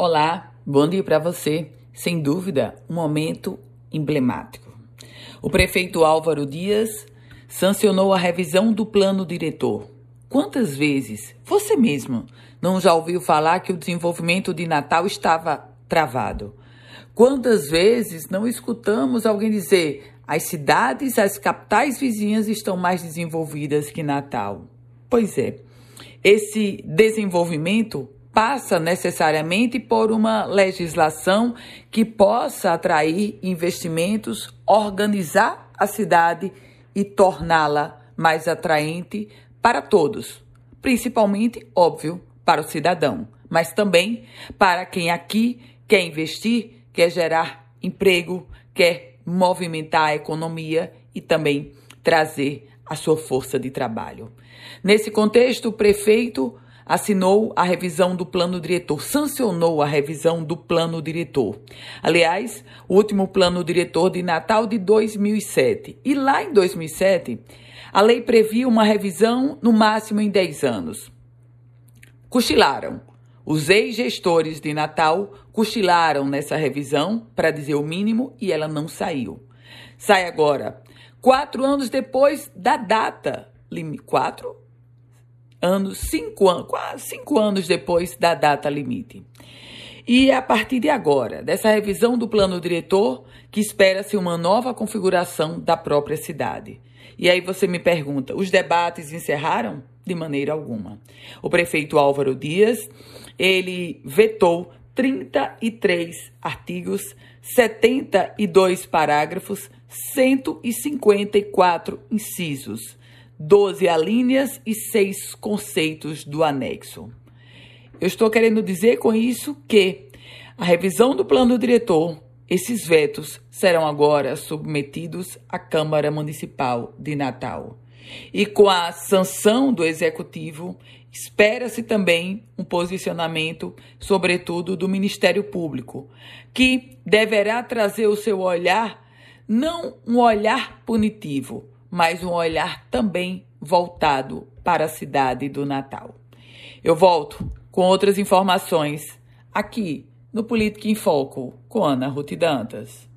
Olá, bom dia para você. Sem dúvida, um momento emblemático. O prefeito Álvaro Dias sancionou a revisão do plano diretor. Quantas vezes você mesmo não já ouviu falar que o desenvolvimento de Natal estava travado? Quantas vezes não escutamos alguém dizer as cidades, as capitais vizinhas estão mais desenvolvidas que Natal? Pois é, esse desenvolvimento passa necessariamente por uma legislação que possa atrair investimentos, organizar a cidade e torná-la mais atraente para todos, principalmente, óbvio, para o cidadão, mas também para quem aqui quer investir, quer gerar emprego, quer movimentar a economia e também trazer a sua força de trabalho. Nesse contexto, o prefeito assinou a revisão do plano diretor, sancionou a revisão do plano diretor. Aliás, o último plano diretor de Natal de 2007. E lá em 2007, a lei previa uma revisão no máximo em 10 anos. Cochilaram. Os ex-gestores de Natal cochilaram nessa revisão, para dizer o mínimo, e ela não saiu. Sai agora, quatro anos depois da data. Quatro? Anos, cinco anos, quase cinco anos depois da data limite. E a partir de agora, dessa revisão do plano diretor, que espera-se uma nova configuração da própria cidade. E aí você me pergunta: os debates encerraram? De maneira alguma. O prefeito Álvaro Dias, ele vetou 33 artigos, 72 parágrafos, 154 incisos 12 alíneas e 6 conceitos do anexo. Eu estou querendo dizer com isso que a revisão do plano diretor, esses vetos serão agora submetidos à Câmara Municipal de Natal. E com a sanção do executivo, espera-se também um posicionamento, sobretudo do Ministério Público, que deverá trazer o seu olhar, não um olhar punitivo, mas um olhar também voltado para a cidade do Natal. Eu volto com outras informações aqui no Política em Foco com Ana Ruth Dantas.